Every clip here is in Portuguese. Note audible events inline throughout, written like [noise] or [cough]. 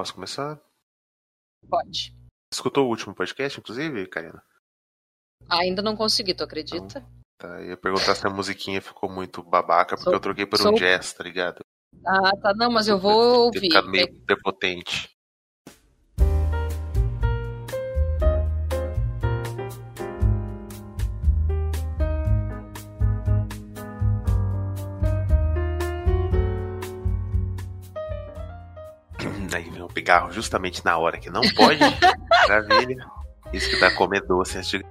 Posso começar? Pode. Escutou o último podcast, inclusive, Karina? Ainda não consegui, tu acredita? Tá, eu ia perguntar se a musiquinha ficou muito babaca, porque Sou- eu troquei por sou- um jazz, tá ligado? Ah, tá. Não, mas eu vou ouvir. ficado meio prepotente. Aí vem o pigarro justamente na hora que não pode. [laughs] Maravilha. Isso que dá comer doce antes de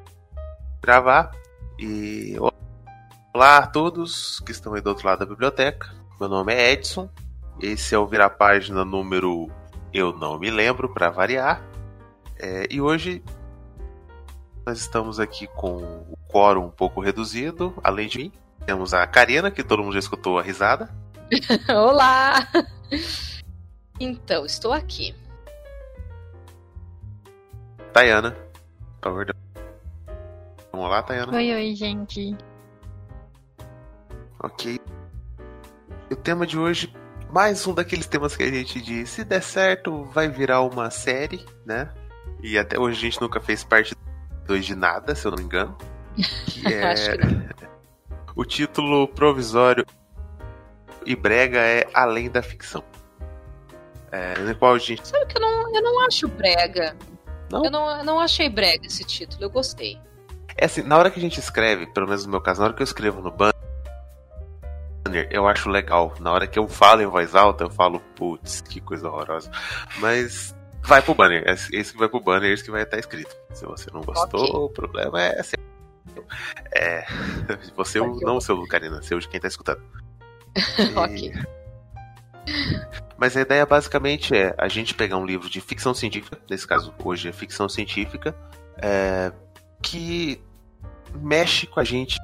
gravar. E olá a todos que estão aí do outro lado da biblioteca. Meu nome é Edson. Esse é o Virar Página número Eu Não Me Lembro, para variar. É, e hoje nós estamos aqui com o quórum um pouco reduzido. Além de mim, temos a Karina, que todo mundo já escutou a risada. [laughs] Olá! Então, estou aqui. Tayana. Por favor, Vamos lá, Tayana. Oi, oi, gente. Ok. O tema de hoje, mais um daqueles temas que a gente diz, se der certo, vai virar uma série, né? E até hoje a gente nunca fez parte 2 de nada, se eu não me engano. Que [laughs] é Acho que não. o título provisório e brega é Além da Ficção. É, no qual a gente. Sabe que eu não, eu não acho brega. Não? Eu não, eu não achei brega esse título, eu gostei. É assim, na hora que a gente escreve, pelo menos no meu caso, na hora que eu escrevo no banner, eu acho legal. Na hora que eu falo em voz alta, eu falo, putz, que coisa horrorosa. Mas vai pro banner. É Esse que vai pro banner, esse que vai estar escrito. Se você não gostou, Ok. o problema é seu. É. [laughs] Você, Ok. não o seu, Karina, seu de quem tá escutando. [laughs] Ok. Mas a ideia basicamente é a gente pegar um livro de ficção científica, nesse caso hoje é ficção científica, é, que mexe com a gente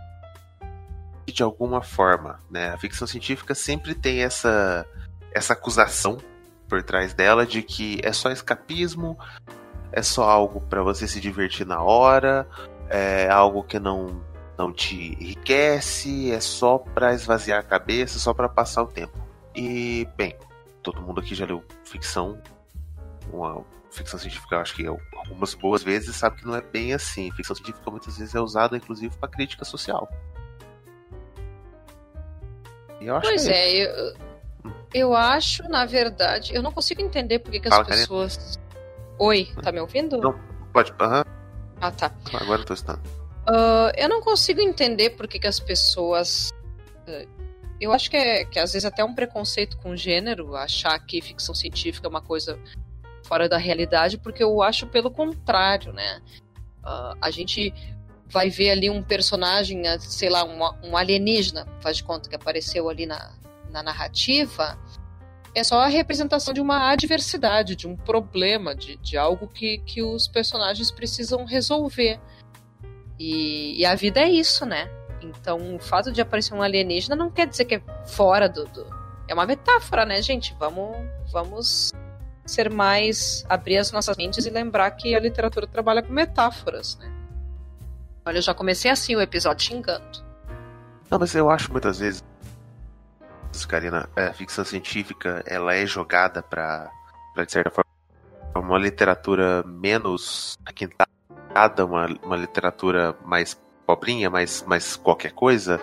de alguma forma. Né? A ficção científica sempre tem essa, essa acusação por trás dela de que é só escapismo, é só algo para você se divertir na hora, é algo que não, não te enriquece, é só para esvaziar a cabeça, só para passar o tempo. E, bem, todo mundo aqui já leu ficção, uma ficção científica, eu acho que é algumas boas vezes sabe que não é bem assim. Ficção científica muitas vezes é usada, inclusive, para crítica social. E eu acho Pois que é, eu, eu acho, na verdade, eu não consigo entender por que, que as Fala, Karina. pessoas. Oi, tá me ouvindo? Não. Pode. Aham, Ah, tá. agora eu tô estando. Ah, eu não consigo entender por que, que as pessoas. eh, Eu acho que, é, que às vezes até um preconceito com gênero, achar que ficção científica é uma coisa fora da realidade, porque eu acho pelo contrário, né? Ah, a gente vai ver ali um personagem, ah, sei lá, um, um alienígena, faz de conta que apareceu ali na, na narrativa, é só a representação de uma adversidade, de um problema, de, de algo que, que os personagens precisam resolver. E, e a vida é isso, né? Então, o fato de aparecer um alienígena não quer dizer que é fora do. do- É uma metáfora, né, gente? Vamos, vamos ser mais. abrir as nossas mentes e lembrar que a literatura trabalha com metáforas, né? Olha, eu já comecei assim o episódio xingando. Não, mas eu acho muitas vezes, Karina, a ficção científica ela é jogada para, de certa forma, uma literatura menos aquintada, uma, uma literatura mais pobrinha, mais, mais qualquer coisa,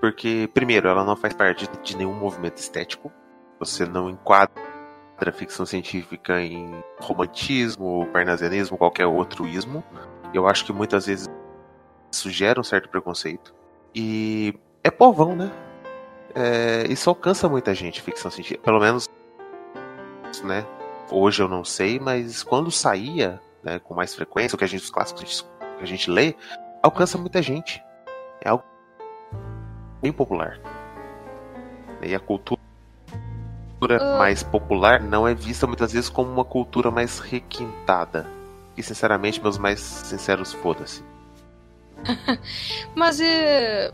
porque, primeiro, ela não faz parte de nenhum movimento estético, você não enquadra ficção científica em romantismo, parnasianismo, qualquer outro ismo. Eu acho que muitas vezes isso gera um certo preconceito. E é povão, né? É, isso alcança muita gente, ficção científica. Pelo menos, né? Hoje eu não sei, mas quando saía, né, com mais frequência, o que a gente, os clássicos que a gente lê, alcança muita gente. É algo bem popular. E a cultura Ah. mais popular não é vista muitas vezes como uma cultura mais requintada. E sinceramente, meus mais sinceros foda-se. [laughs] Mas é.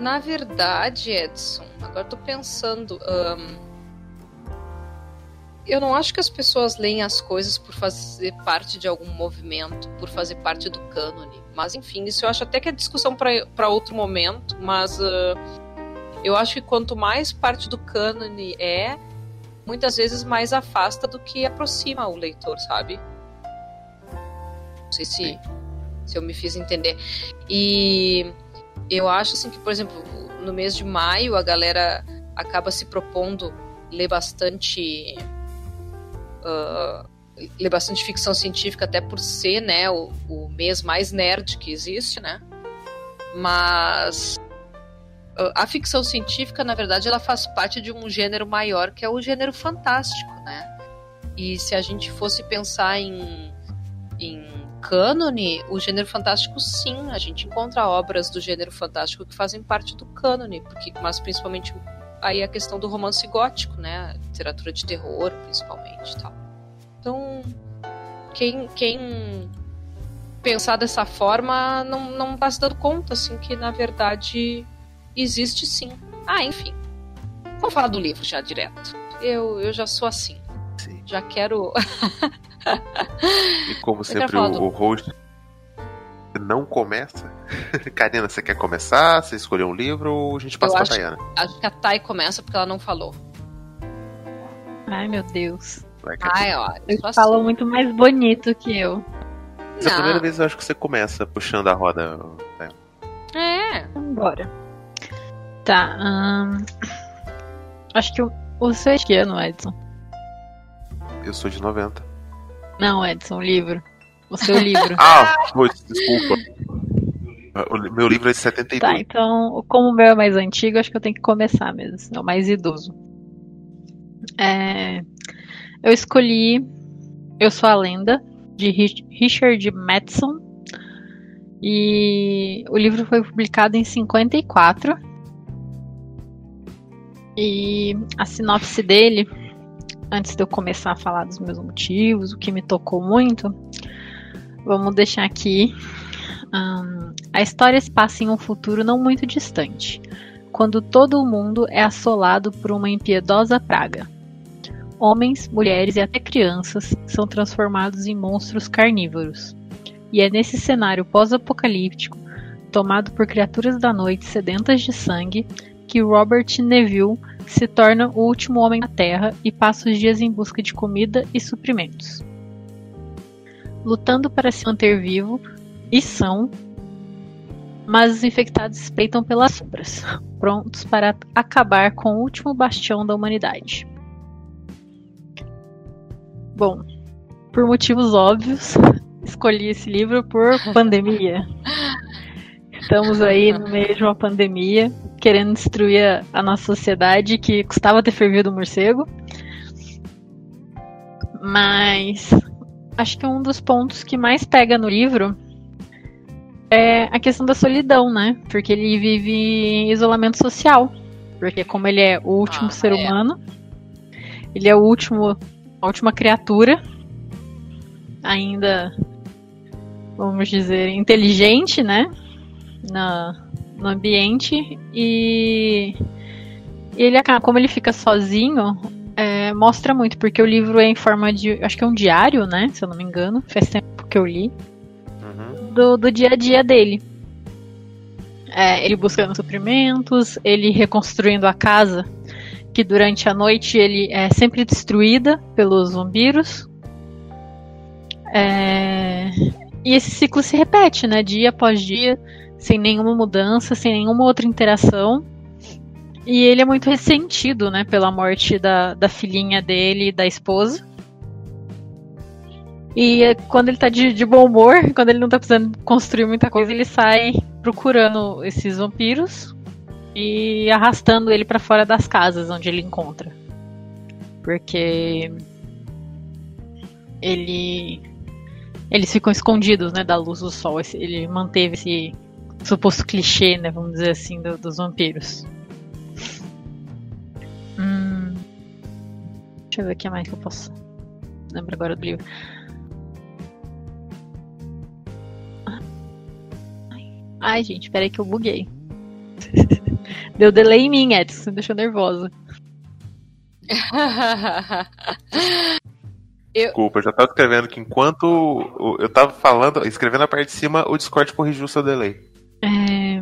Na verdade, Edson, agora tô pensando. ahn, Eu não acho que as pessoas leem as coisas por fazer parte de algum movimento, por fazer parte do cânone. Mas enfim, isso eu acho até que é discussão para outro momento. Mas ah, eu acho que quanto mais parte do cânone é, muitas vezes mais afasta do que aproxima o leitor, sabe? Não sei se, se eu me fiz entender. E eu acho assim que, por exemplo, no mês de maio a galera acaba se propondo ler bastante uh, ler bastante ficção científica até por ser né o, o mês mais nerd que existe né mas uh, a ficção científica na verdade ela faz parte de um gênero maior que é o gênero fantástico né e se a gente fosse pensar em, em cânone, o gênero fantástico sim, a gente encontra obras do gênero fantástico que fazem parte do cânone, porque, mas principalmente aí a questão do romance gótico, né? Literatura de terror, principalmente, tal. Então, quem, quem pensar dessa forma não, não tá se dando conta, assim, que na verdade existe sim. Ah, enfim. Vamos falar do livro já direto. Eu, eu já sou assim. Sim. Já quero. e como sempre, o, o host não começa. [laughs] Karina, você quer começar? Você escolheu um livro ou a gente passa Eu pra Tayana? Acho que a Thay começa porque ela não falou. Ai, meu Deus. Vai, Ai, ó. Ele falou muito mais bonito que eu. Essa é a primeira vez eu acho que você começa puxando a roda. É. Bora. Tá. Hum... Acho que o. Você é de que ano, Edson? Eu sou de 90. Não, Edson, o livro. O seu livro. [laughs] ah, desculpa. O meu livro é de 72. Tá, então, como o meu é mais antigo, acho que eu tenho que começar mesmo, é o mais idoso. É, eu escolhi Eu Sou a Lenda, de Richard Madison. E o livro foi publicado em 54. E a sinopse dele, antes de eu começar a falar dos meus motivos, o que me tocou muito, Vamos deixar aqui. Um, a história se passa em um futuro não muito distante, quando todo o mundo é assolado por uma impiedosa praga. Homens, mulheres e até crianças são transformados em monstros carnívoros. E é nesse cenário pós-apocalíptico, tomado por criaturas da noite sedentas de sangue, que Robert Neville se torna o último homem na Terra e passa os dias em busca de comida e suprimentos lutando para se manter vivo e são, mas os infectados espreitam pelas sombras, prontos para acabar com o último bastião da humanidade. Bom, por motivos óbvios, [laughs] escolhi esse livro por pandemia. Estamos aí no meio de uma pandemia, querendo destruir a nossa sociedade que custava ter fervido o morcego. Mas acho que um dos pontos que mais pega no livro é a questão da solidão, né? Porque ele vive em isolamento social. Porque como ele é o último ah, ser é. humano, ele é o último, a última criatura ainda, vamos dizer, inteligente, né? Na, no ambiente e ele como ele fica sozinho, é, mostra muito, porque o livro é em forma de. Acho que é um diário, né? Se eu não me engano. Faz tempo que eu li. Uhum. Do, do dia a dia dele. É, ele buscando suprimentos, ele reconstruindo a casa, que durante a noite ele é sempre destruída pelos vampiros. É, e esse ciclo se repete, né? Dia após dia, sem nenhuma mudança, sem nenhuma outra interação. E ele é muito ressentido, né, pela morte da, da filhinha dele e da esposa. E é quando ele tá de, de, bom humor, [laughs] quando ele não tá precisando construir muita coisa, ele sai procurando esses vampiros e arrastando ele para fora das casas onde ele encontra. Porque ele eles ficam escondidos, né, da luz do sol. Ele manteve esse suposto clichê, né, vamos dizer assim, do, dos vampiros. Hum, deixa eu ver o que mais que eu posso. Lembro agora do livro. Ai, gente, peraí que eu buguei. [laughs] Deu delay em mim, Edson, me deixou nervosa. [laughs] eu... Desculpa, eu já tava escrevendo que enquanto eu tava falando, escrevendo a parte de cima, o Discord corrigiu o seu delay. É...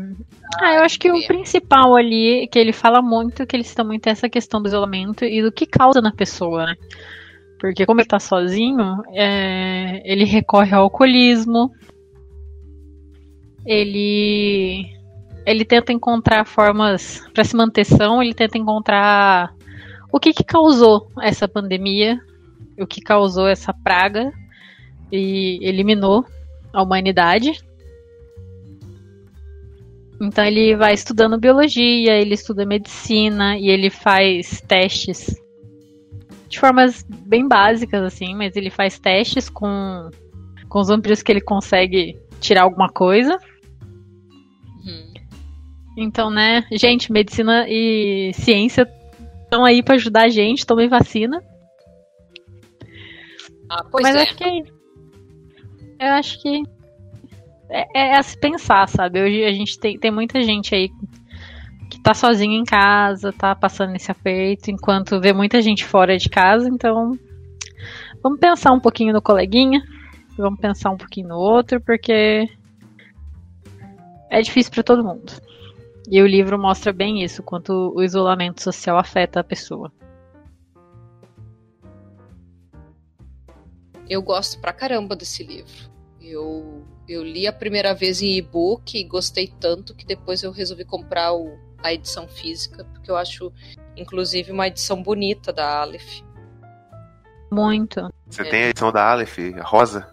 Ah, eu acho que o principal ali, que ele fala muito, que ele cita muito essa questão do isolamento e do que causa na pessoa, né? Porque como ele tá sozinho, é, ele recorre ao alcoolismo, ele ele tenta encontrar formas para se manter são, ele tenta encontrar o que, que causou essa pandemia, o que causou essa praga e eliminou a humanidade. Então ele vai estudando biologia, ele estuda medicina e ele faz testes de formas bem básicas assim, mas ele faz testes com com os vampiros que ele consegue tirar alguma coisa. Então, né, gente, medicina e ciência estão aí para ajudar a gente, tomem vacina. Ah, pois Mas é. acho que eu acho que é, é a se pensar, sabe? Hoje a gente tem, tem muita gente aí que tá sozinha em casa, tá passando esse aperto, enquanto vê muita gente fora de casa, então vamos pensar um pouquinho no coleguinha, vamos pensar um pouquinho no outro, porque é difícil para todo mundo. E o livro mostra bem isso, quanto o isolamento social afeta a pessoa. Eu gosto pra caramba desse livro. Eu, eu li a primeira vez em e-book e gostei tanto que depois eu resolvi comprar o, a edição física, porque eu acho, inclusive, uma edição bonita da Aleph. Muito. Você é. tem a edição da Aleph, a rosa?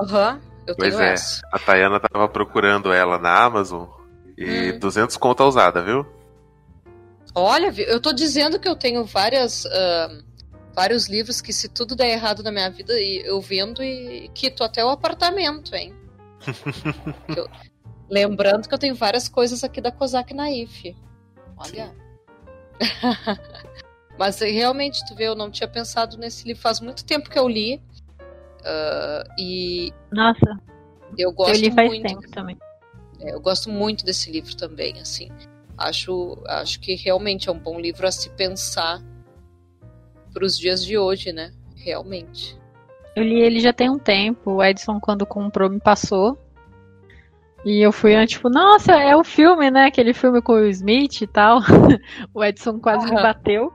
Aham, uhum, eu pois tenho é. essa. A Tayana tava procurando ela na Amazon e hum. 200 conto usada, viu? Olha, eu tô dizendo que eu tenho várias. Uh, vários livros que se tudo der errado na minha vida, eu vendo e quito até o apartamento, hein? [laughs] eu, lembrando que eu tenho várias coisas aqui da Kozak Naif. Olha. [laughs] Mas realmente, tu vê, eu não tinha pensado nesse livro. Faz muito tempo que eu li. Uh, e. Nossa. Eu gosto eu li faz muito. tempo também. É, eu gosto muito desse livro também, assim. Acho, acho que realmente é um bom livro a se pensar para os dias de hoje, né? Realmente. Eu li ele já tem um tempo. O Edson, quando comprou, me passou. E eu fui, tipo, nossa, é o filme, né? Aquele filme com o Smith e tal. [laughs] o Edson quase uhum. me bateu.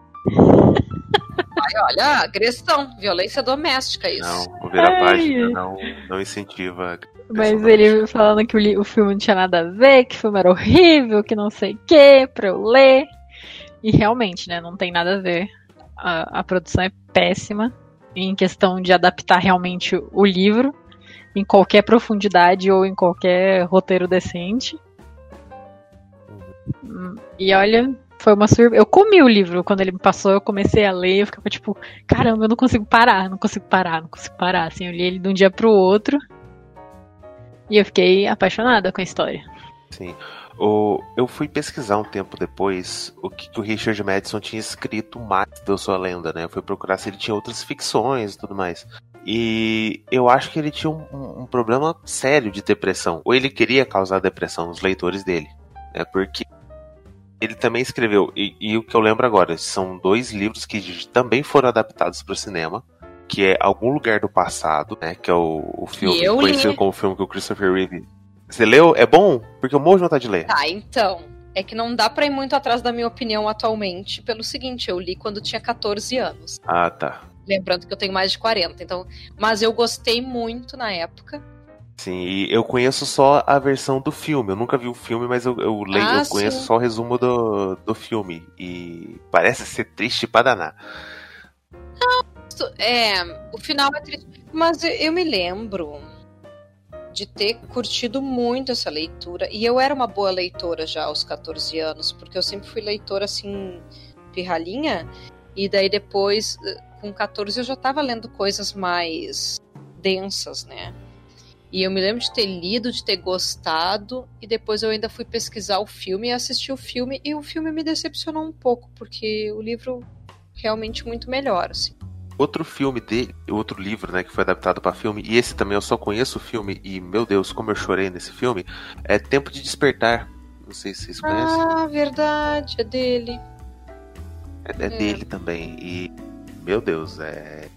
Ai, olha, agressão, violência doméstica, isso. Não, o virar página não, não incentiva. Mas ele falando que o, o filme não tinha nada a ver, que o filme era horrível, que não sei o que, pra eu ler. E realmente, né, não tem nada a ver. A, a produção é péssima em questão de adaptar realmente o livro em qualquer profundidade ou em qualquer roteiro decente. E olha, foi uma surpresa. Eu comi o livro quando ele me passou, eu comecei a ler, eu ficava tipo, caramba, eu não consigo parar, não consigo parar, não consigo parar. Assim, eu li ele de um dia pro outro. E eu fiquei apaixonada com a história. Sim. O, eu fui pesquisar um tempo depois o que, que o Richard Madison tinha escrito mais do Sua Lenda, né? Eu fui procurar se ele tinha outras ficções e tudo mais. E eu acho que ele tinha um, um, problema sério de depressão. Ou ele queria causar depressão nos leitores dele. Né? Porque ele também escreveu, e, e o que eu lembro agora, são dois livros que também foram adaptados para o cinema que é Algum Lugar do Passado, né? Que é o, o filme conhecido li. como o filme que o Christopher Reeve. Você leu? É bom? Porque eu morro de vontade de ler. Tá, então. É que não dá pra ir muito atrás da minha opinião atualmente, pelo seguinte, eu li quando tinha 14 anos. Ah, tá. Lembrando que eu tenho mais de 40, então. Mas eu gostei muito na época. Sim, e eu conheço só a versão do filme. Eu nunca vi o filme, mas eu, eu leio, ah, eu conheço sim. só o resumo do, do filme. E parece ser triste pra danar. Não, é, o final é triste. Mas eu me lembro de ter curtido muito essa leitura. E eu era uma boa leitora já aos 14 anos, porque eu sempre fui leitora assim, pirralhinha. E daí depois, com 14, eu já estava lendo coisas mais densas, né? E eu me lembro de ter lido, de ter gostado, e depois eu ainda fui pesquisar o filme e assistir o filme, e o filme me decepcionou um pouco, porque o livro realmente muito melhor, assim outro filme dele, outro livro, né, que foi adaptado para filme, e esse também eu só conheço o filme, e meu Deus, como eu chorei nesse filme, é Tempo de Despertar. Não sei se vocês conhecem. Ah, verdade, é dele. É, é, é. dele também, e meu Deus, é.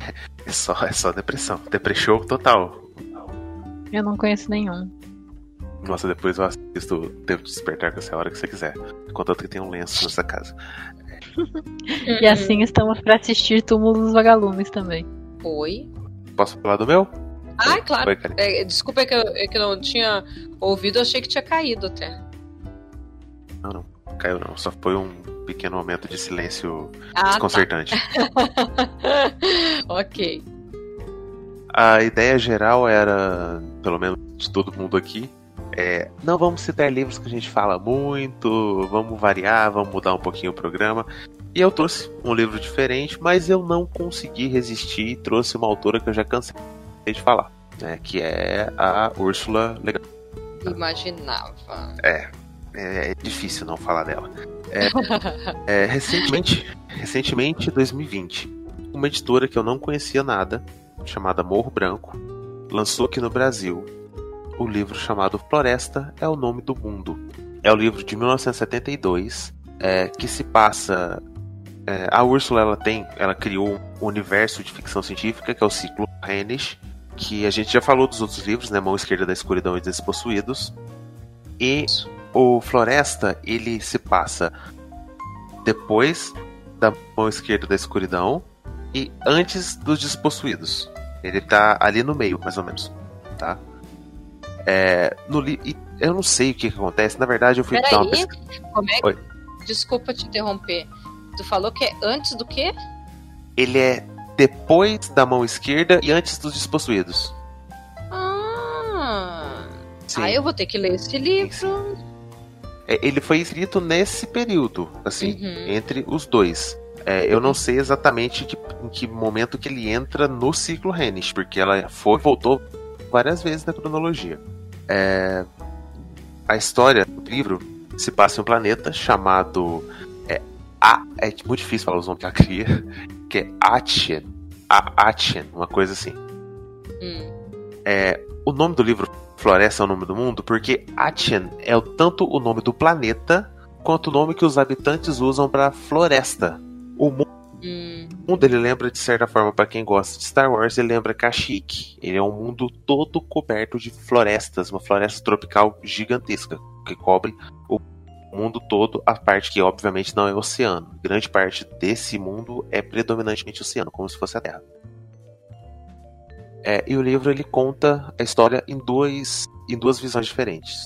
[laughs] É só, é só depressão. Depressão total. Eu não conheço nenhum. Nossa, depois eu assisto o Tempo de Despertar com essa hora que você quiser. Contanto que tem um lenço nessa casa. [laughs] E assim estamos para assistir Túmulo dos Vagalumes também. Oi. Posso falar do meu? Ah, claro. Oi. É, desculpa é que, eu, é que eu não tinha ouvido, eu achei que tinha caído até. Não, não. Caiu não. Só foi um pequeno momento de silêncio Ah, tá. desconcertante. [laughs] ok. A ideia geral era, pelo menos de todo mundo aqui, é, não vamos citar livros que a gente fala muito, vamos variar, vamos mudar um pouquinho o programa. E eu trouxe um livro diferente, mas eu não consegui resistir e trouxe uma autora que eu já cansei de falar, né, que é a Úrsula Le Guin. Imaginava. É, é difícil não falar dela. É, recentemente, recentemente, 2020, uma editora que eu não conhecia nada, chamada Morro Branco, lançou aqui no Brasil o livro chamado Floresta é o Nome do Mundo. É o livro de 1972 é, que se passa. é, a Úrsula ela tem, ela criou um universo de ficção científica que é o ciclo Hennish, que a gente já falou dos outros livros, né? Mão Esquerda da Escuridão e Despossuídos. E o Floresta ele se passa depois da Mão Esquerda da Escuridão e antes dos Despossuídos. Ele tá ali no meio, mais ou menos, tá? É, no li e eu não sei o que, que acontece. Na verdade, eu fui dar uma Peraí, pesquisa. como é que... Desculpa te interromper. Tu falou que é antes do quê? Ele é depois da mão esquerda e antes dos despossuídos. Ah, Sim. ah eu vou ter que ler esse livro. É, Ele foi escrito nesse período, assim, Uhum. entre os dois. É, eu não sei exatamente que- em que momento que ele entra no ciclo Hennish, porque ela foi voltou várias vezes na cronologia. É, a história do livro se passa em um planeta chamado é, A, é muito difícil falar os nomes que ela cria, que é Atien, A Atien, uma coisa assim. Hum. É, o nome do livro Floresta é o nome do mundo porque Atien é tanto o nome do planeta quanto o nome que os habitantes usam para floresta. O mu- Hum. mundo ele lembra de certa forma para quem gosta de Star Wars, ele lembra Kashyyyk. Ele é um mundo todo coberto de florestas, uma floresta tropical gigantesca que cobre o mundo todo, a parte que obviamente não é oceano. Grande parte desse mundo é predominantemente oceano, como se fosse a Terra. É, e o livro ele conta a história em, dois, em duas visões diferentes.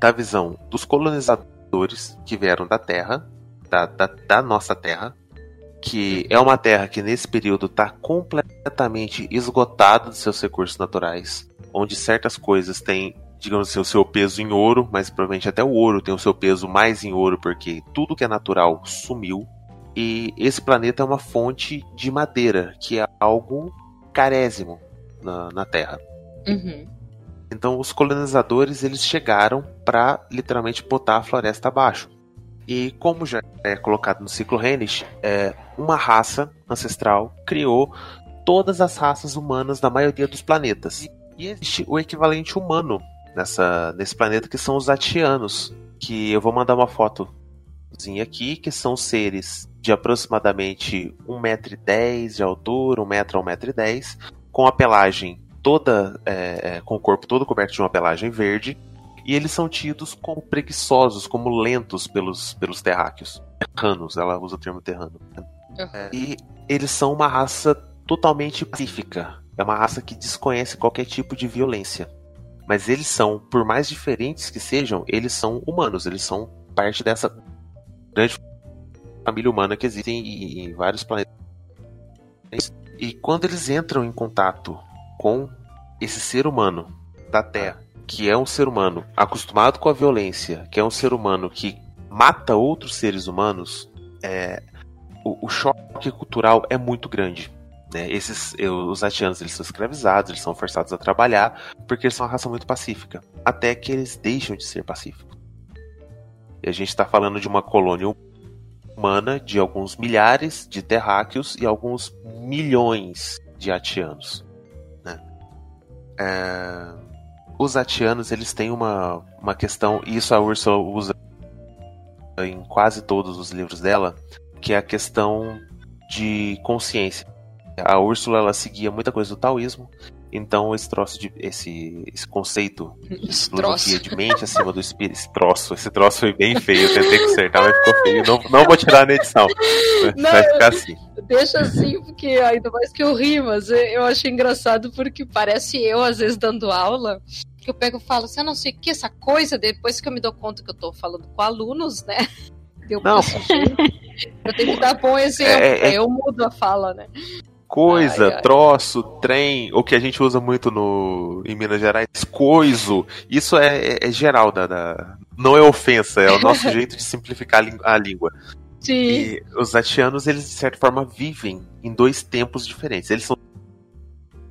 Da visão dos colonizadores que vieram da Terra, da, da, da nossa Terra, que é uma Terra que nesse período está completamente esgotada dos seus recursos naturais, onde certas coisas têm, digamos assim, o seu peso em ouro, mas provavelmente até o ouro tem o seu peso mais em ouro, porque tudo que é natural sumiu. E esse planeta é uma fonte de madeira, que é algo carésimo na, na Terra. Uhum. Então os colonizadores eles chegaram para literalmente botar a floresta abaixo. E como já é colocado no ciclo Hennish, é, uma raça ancestral criou todas as raças humanas da maioria dos planetas. E existe o equivalente humano nessa, nesse planeta que são os Atianos, que eu vou mandar uma fotozinha aqui, que são seres de aproximadamente 1,10m de altura, 1 metro a 1,10m, com a pelagem toda é, é, com o corpo todo coberto de uma pelagem verde e eles são tidos como preguiçosos, como lentos pelos, pelos terráqueos. Terranos, ela usa o termo terrano. É, e eles são uma raça totalmente pacífica. É uma raça que desconhece qualquer tipo de violência. Mas eles são, por mais diferentes que sejam, eles são humanos. Eles são parte dessa grande família humana que existe em, em vários planetas. E quando eles entram em contato com esse ser humano da Terra, que é um ser humano acostumado com a violência, que é um ser humano que mata outros seres humanos, é, o, o, choque cultural é muito grande. Né? Esses, os atianos eles são escravizados, eles são forçados a trabalhar, porque eles são uma raça muito pacífica, até que eles deixam de ser pacíficos. E a gente está falando de uma colônia humana de alguns milhares de terráqueos e alguns milhões de atianos. Né? É... Os atianos eles têm uma, uma questão, e isso a Ursula usa em quase todos os livros dela, que é a questão de consciência. a Úrsula ela seguia muita coisa do taoísmo, então esse troço de esse, esse conceito de filosofia de mente acima do espírito, esse troço, esse troço foi bem feio, eu tentei consertar, mas ficou feio. Não, não vou tirar na edição. Não, vai ficar assim. Deixa assim, porque ainda mais que eu ri, mas eu achei engraçado porque parece eu, às vezes, dando aula. Que eu pego e falo assim, eu não sei o que, essa coisa, depois que eu me dou conta que eu tô falando com alunos, né? [laughs] Eu, não. eu tenho que dar bom exemplo, é, é... eu mudo a fala, né? coisa, ai, ai. troço, trem, o que a gente usa muito no em Minas Gerais, coiso. Isso é, é, é geral da, da, não é ofensa, é o nosso [laughs] jeito de simplificar a língua. Sim. E os atianos, eles de certa forma vivem em dois tempos diferentes. Eles são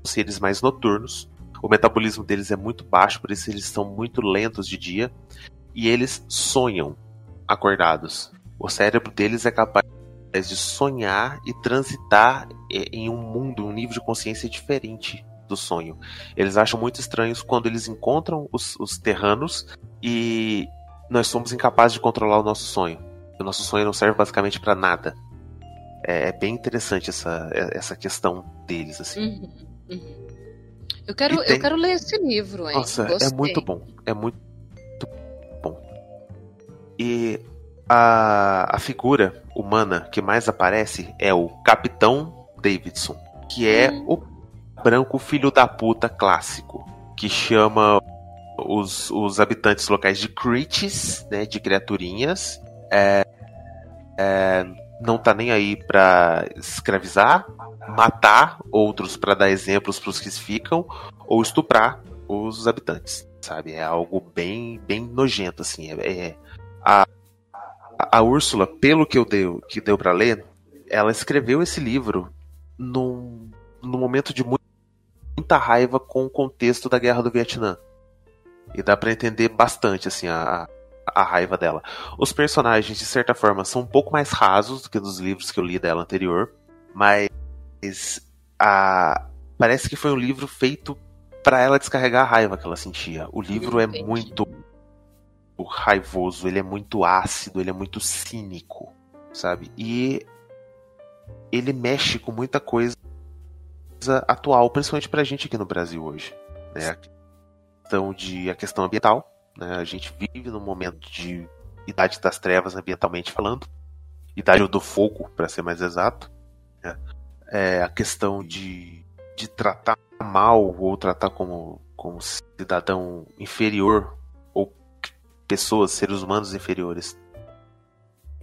seres mais noturnos. O metabolismo deles é muito baixo, por isso eles são muito lentos de dia. E eles sonham acordados. O cérebro deles é capaz de sonhar e transitar em um mundo, um nível de consciência diferente do sonho. Eles acham muito estranhos quando eles encontram os, os terranos e nós somos incapazes de controlar o nosso sonho. O nosso sonho não serve basicamente para nada. É, é, bem interessante essa, essa questão deles, assim. Uhum, uhum. Eu, quero, tem... eu quero ler esse livro, hein? Nossa, é Gostei. é muito bom. É muito bom. E a, a figura humana que mais aparece é o Capitão Davidson, que é hum. o branco filho da puta clássico, que chama os, os habitantes locais de Creeches, né, de criaturinhas. É, é, não tá nem aí pra escravizar, matar outros para dar exemplos para os que ficam, ou estuprar os habitantes, sabe? É algo bem, bem nojento, assim. É, é a, a Úrsula, pelo que eu deu, que deu para ler, ela escreveu esse livro num, num momento de muita raiva com o contexto da guerra do Vietnã. E dá para entender bastante assim a, a raiva dela. Os personagens, de certa forma, são um pouco mais rasos do que nos livros que eu li dela anterior, mas a, parece que foi um livro feito para ela descarregar a raiva que ela sentia. O livro é muito raivoso, ele é muito ácido, ele é muito cínico, sabe? E ele mexe com muita coisa atual, principalmente pra gente aqui no Brasil hoje. Né? A questão, de, a questão ambiental, né? a gente vive num momento de idade das trevas ambientalmente falando, idade do fogo, para ser mais exato. Né? É, a questão de, de tratar mal ou tratar como, como cidadão inferior pessoas, seres humanos inferiores,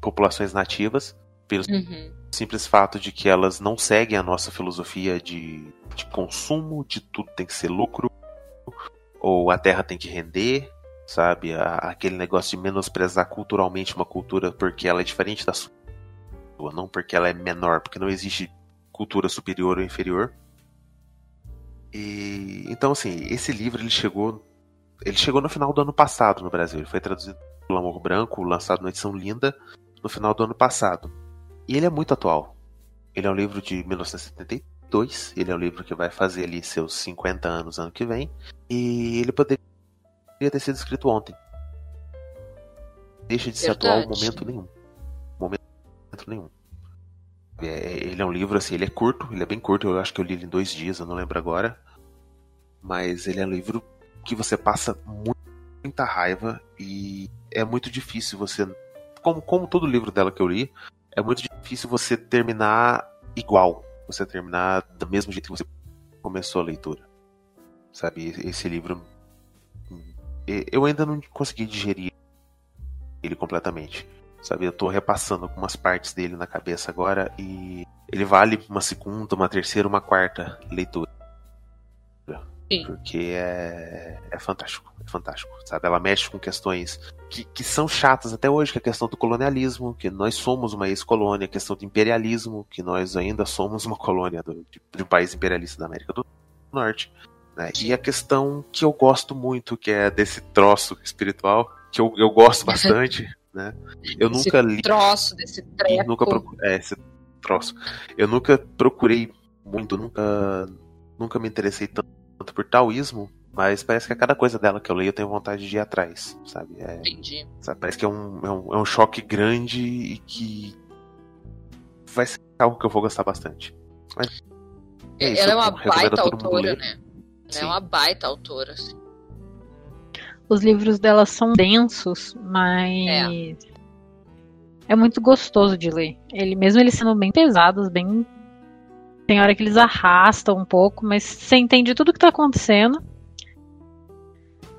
populações nativas, pelo uhum. simples fato de que elas não seguem a nossa filosofia de, de consumo, de tudo tem que ser lucro, ou a terra tem que render, sabe? A, aquele negócio de menosprezar culturalmente uma cultura porque ela é diferente da sua, não porque ela é menor, porque não existe cultura superior ou inferior. E então assim, esse livro ele chegou ele chegou no final do ano passado no Brasil. Ele foi traduzido pelo Amor Branco, lançado na edição Linda, no final do ano passado. E ele é muito atual. Ele é um livro de 1972. Ele é um livro que vai fazer ali seus 50 anos ano que vem. E ele poderia ter sido escrito ontem. Deixa de ser atual em momento nenhum. Momento nenhum. É, ele é um livro assim, ele é curto, ele é bem curto, eu acho que eu li ele em dois dias, eu não lembro agora. Mas ele é um livro que você passa muita raiva e é muito difícil você. Como, como todo livro dela que eu li, é muito difícil você terminar igual. Você terminar do mesmo jeito que você começou a leitura. Sabe? Esse livro. Eu ainda não consegui digerir ele completamente. Sabe? Eu tô repassando algumas partes dele na cabeça agora e ele vale uma segunda, uma terceira, uma quarta leitura. Sim. Porque é, é fantástico, é fantástico, sabe? Ela mexe com questões que, que são chatas até hoje, que é a questão do colonialismo, que nós somos uma ex-colônia, a questão do imperialismo, que nós ainda somos uma [laughs] colônia do, de, de um país imperialista da América do Norte. Né? E a questão que eu gosto muito, que é desse troço espiritual, que eu, eu gosto [laughs] bastante, né? Eu esse nunca li. troço, desse treco. Nunca. É, esse troço. Eu nunca procurei muito, nunca, nunca me interessei tanto tanto por taoísmo, mas parece que a cada coisa dela que eu leio eu tenho vontade de ir atrás, sabe? É, Entendi. Sabe? Parece que é um, é, um, é um choque grande e que vai ser algo que eu vou gostar bastante. Mas É isso, ela é eu uma baita autora, né? Sim. é uma baita autora, assim. Os livros dela são densos, mas é. muito gostoso de ler. Ele mesmo eles sendo bem pesados, bem tem hora que eles arrastam um pouco, mas você entende tudo que tá acontecendo.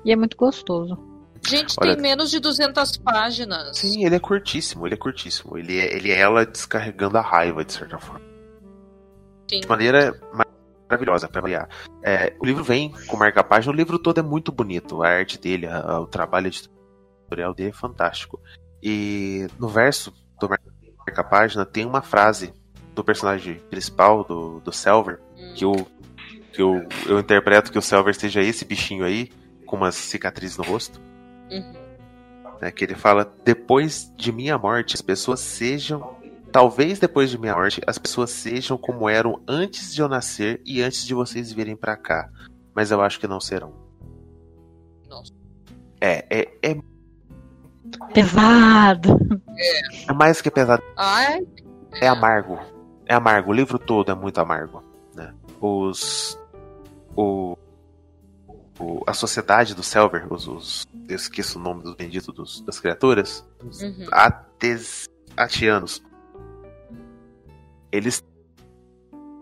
E é muito gostoso. Gente, Olha- tem menos de 200 páginas. Sim, ele é curtíssimo, ele é curtíssimo. Ele é, ele é ela descarregando a raiva, de certa forma. Sim. De maneira maravilhosa, pra variar. É, o livro vem com marca-página, o livro todo é muito bonito. A arte dele, a- a- o trabalho editorial dele é fantástico. E no verso do marca-página tem uma frase do personagem principal, do, do Selver, Hum. que, eu, que eu, eu interpreto que o Selver seja esse bichinho aí, com umas cicatrizes no rosto. Uhum. né, que ele fala: depois de minha morte, as pessoas sejam. Talvez depois de minha morte, as pessoas sejam como eram antes de eu nascer e antes de vocês virem pra cá. Mas eu acho que não serão. Nossa. É, é, é, Pesado. é mais que pesado, Ai, é amargo. É amargo, o livro todo é muito amargo. Né? Os. O, o- a sociedade do Selver, os, os- eu esqueço o nome dos benditos dos- das criaturas, os Uhum. Ates, atianos. Eles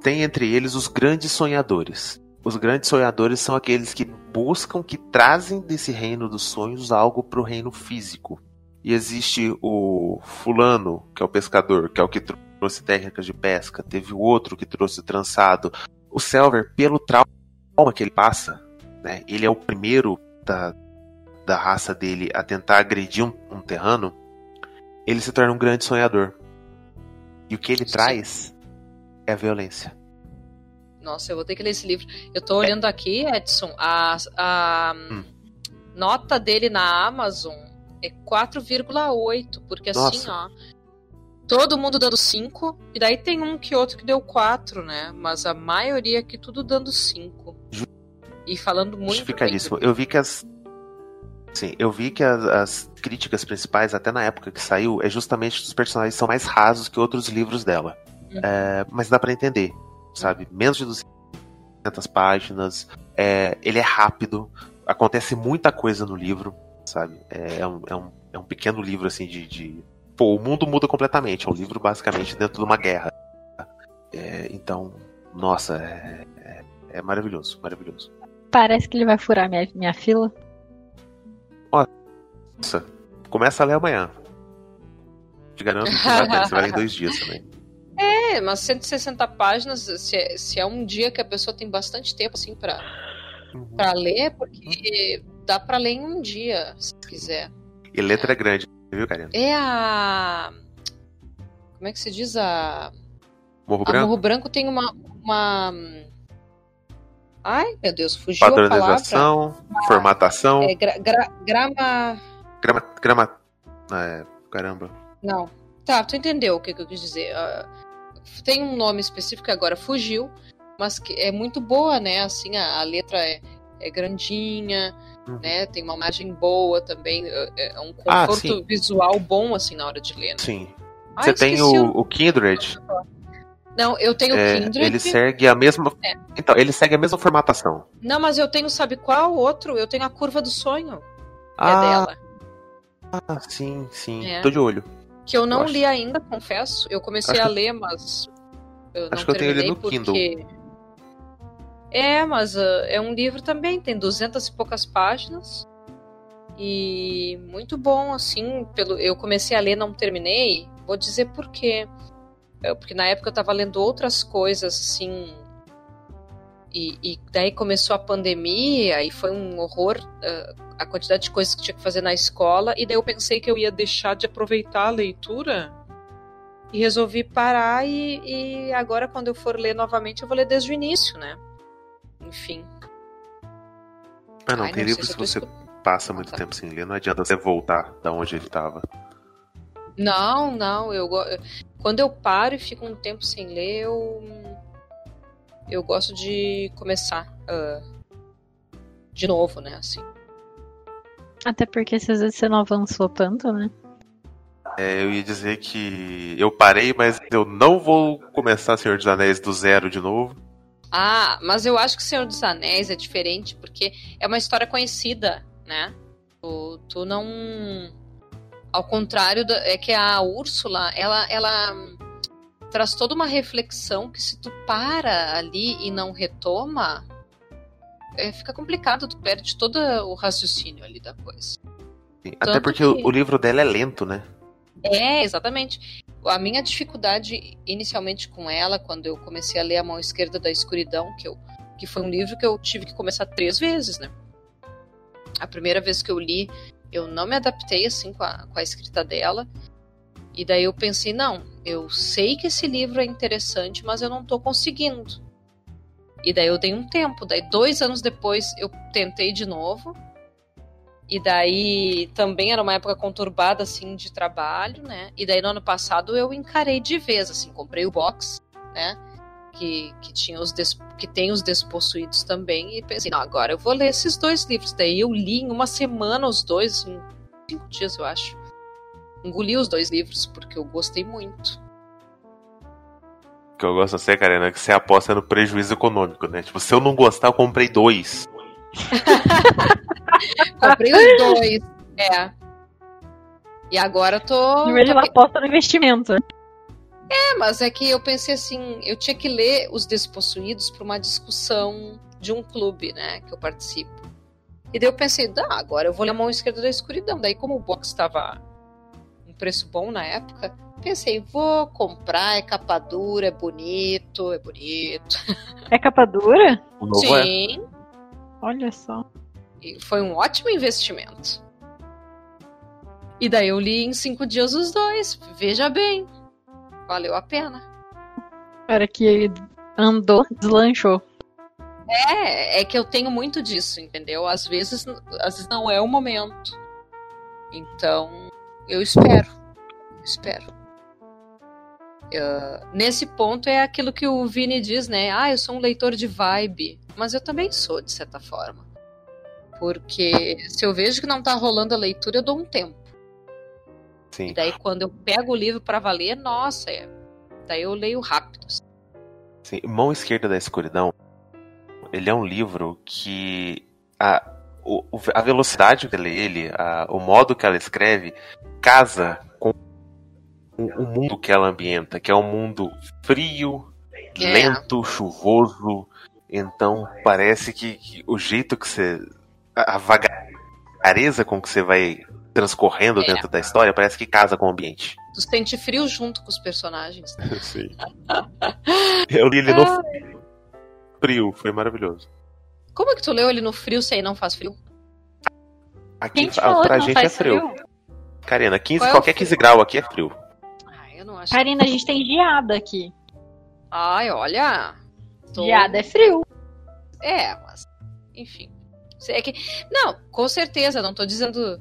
têm entre eles os grandes sonhadores. Os grandes sonhadores são aqueles que buscam, que trazem desse reino dos sonhos algo para o reino físico. E existe o fulano, que é o pescador, que é o que trouxe técnicas de pesca. Teve o outro que trouxe trançado. O Selver, pelo trauma que ele passa, né, ele é o primeiro da, da raça dele a tentar agredir um, um terrano, ele se torna um grande sonhador. E o que ele Sim. traz é a violência. Nossa, eu vou ter que ler esse livro. Eu tô olhando aqui, Edson, a, a Hum. nota dele na Amazon é 4,8, porque assim, Nossa. ó, todo mundo dando 5, e daí tem um que outro que deu 4, né? Mas a maioria aqui tudo dando 5. Ju- E falando muito bem. Justificadíssimo. Eu vi que as. Sim, eu vi que as, as críticas principais, até na época que saiu, é justamente que os personagens são mais rasos que outros livros dela. Uhum. É, mas dá pra entender, sabe? Menos de 200 páginas, é, ele é rápido, acontece muita coisa no livro, sabe? É, é um, é, um, é um pequeno livro, assim, de, de. Pô, o mundo muda completamente. É um livro basicamente dentro de uma guerra. É, então, nossa, é, é, é maravilhoso, maravilhoso. Parece que ele vai furar minha, minha fila. Nossa, começa a ler amanhã. Te garanto que vai você vai ler em dois dias também. [laughs] É, mas 160 páginas, se é, se é um dia que a pessoa tem bastante tempo, assim, pra, Uhum. pra ler, porque dá pra ler em um dia, se quiser. E letra grande, viu, Karina? É a. Como é que se diz? A. Morro A Branco, Morro Branco tem uma. uma... Ai, meu Deus, fugiu a palavra. padronização, formatação, É, gra, gra- grama. Grama, grama... É, caramba. Não. Tá, tu entendeu o que, que eu quis dizer. Ah, tem um nome específico que agora fugiu, mas que é muito boa, né? Assim, a, a letra é, é grandinha, Uhum. né? Tem uma imagem boa também. É, é um Ah, conforto sim. visual bom, assim, na hora de ler. né? Sim. Ah, Você tem o, o Kindred, Não, eu tenho o é, Kindred. ele segue a mesma. É. Então, ele segue a mesma formatação. Não, mas eu tenho, sabe qual outro? Eu tenho a curva do sonho. É ah, dela. Ah, sim, sim. É. Tô de olho. Que eu não Eu acho- li ainda, confesso. Eu comecei Acho a ler, mas eu não Acho que eu tenho ele no porque... Kindle. É, mas ah, é um livro também, tem 200 e poucas páginas. E muito bom, assim, pelo eu comecei a ler, não terminei. Vou dizer por quê. É, Porque na época eu tava lendo outras coisas, assim. E, e daí começou a pandemia e foi um horror ah, a quantidade de coisas que tinha que fazer na escola. E daí eu pensei que eu ia deixar de aproveitar a leitura. E resolvi parar. E, e agora, quando eu for ler novamente, eu vou ler desde o início, né? Enfim. Ah, não, Ai, tem não se você passa muito Tá. tempo sem ler, não adianta você voltar da onde ele tava. Não, não, eu quando eu paro e fico um tempo sem ler, eu eu gosto de começar ah, de novo, né, assim. Até porque se às vezes você não avançou tanto, né? É, eu ia dizer que eu parei, mas eu não vou começar Senhor dos Anéis do zero de novo. Ah, mas eu acho que Senhor dos Anéis é diferente porque é uma história conhecida, né? Tu, tu não. Ao contrário, da, é que a Úrsula, ela, ela traz toda uma reflexão que se tu para ali e não retoma, é, fica complicado, tu perde todo o raciocínio ali da coisa. Sim, até porque que... o, o livro dela é lento, né? É, exatamente. A minha dificuldade inicialmente com ela, quando eu comecei a ler A Mão Esquerda da Escuridão, que, eu, que foi um livro que eu tive que começar três vezes, né? A primeira vez que eu li, eu não me adaptei assim com a, com a escrita dela. E daí eu pensei, não, eu sei que esse livro é interessante, mas eu não tô conseguindo. E daí eu dei um tempo, daí dois anos depois eu tentei de novo. E daí também era uma época conturbada assim de trabalho, né? E daí no ano passado eu encarei de vez, assim, comprei o box, né? Que, que tinha os des, que tem os despossuídos também e pensei, não, agora eu vou ler esses dois livros. Daí eu li em uma semana os dois, em cinco dias eu acho. Engoli os dois livros porque eu gostei muito que eu gosto de ser, Karina, é que você aposta no prejuízo econômico, né? Tipo, se eu não gostar, eu comprei dois. [laughs] comprei os dois, é. E agora eu tô. Em vez de ela aposta no investimento. É, mas é que eu pensei assim, eu tinha que ler Os Despossuídos para uma discussão de um clube, né, que eu participo. E daí eu pensei, ah, agora eu vou ler a mão esquerda da escuridão. Daí, como o box estava preço bom na época, Pensei, vou comprar, é capa dura, é bonito, é bonito. [laughs] É capa dura? É. Sim. É. Olha só. E foi um ótimo investimento. E daí eu li em cinco dias os dois. Veja bem. Valeu a pena. Era que ele andou, deslanchou. É, é que eu tenho muito disso, entendeu? Às vezes, às vezes não é o momento. Então, eu espero. Eu espero. Uh, nesse ponto é aquilo que o Vini diz, né? Ah, eu sou um leitor de vibe. Mas eu também sou, de certa forma. Porque se eu vejo que não tá rolando a leitura, eu dou um tempo. Sim. E daí quando eu pego o livro para valer, nossa, é... daí eu leio rápido. Sim, Mão Esquerda da Escuridão, ele é um livro que a, o, a velocidade que ele, a, o modo que ela escreve, casa com o, o mundo que ela ambienta, que é um mundo frio, é. lento, chuvoso. Então parece que, que, o jeito que você. A, a vagareza com que você vai transcorrendo é. dentro da história parece que casa com o ambiente. Tu sente frio junto com os personagens. [laughs] Sim. [laughs] Eu li ele no frio, foi maravilhoso. Como é que tu leu ele no frio se aí não faz frio? Aqui, pra gente é frio. frio. Karina, 15, é qualquer 15 graus aqui é frio não acho. Karina, a gente tem geada aqui. Ai, olha. Tô... Geada é frio. É, mas. Enfim. É que. Não, com certeza, não tô dizendo.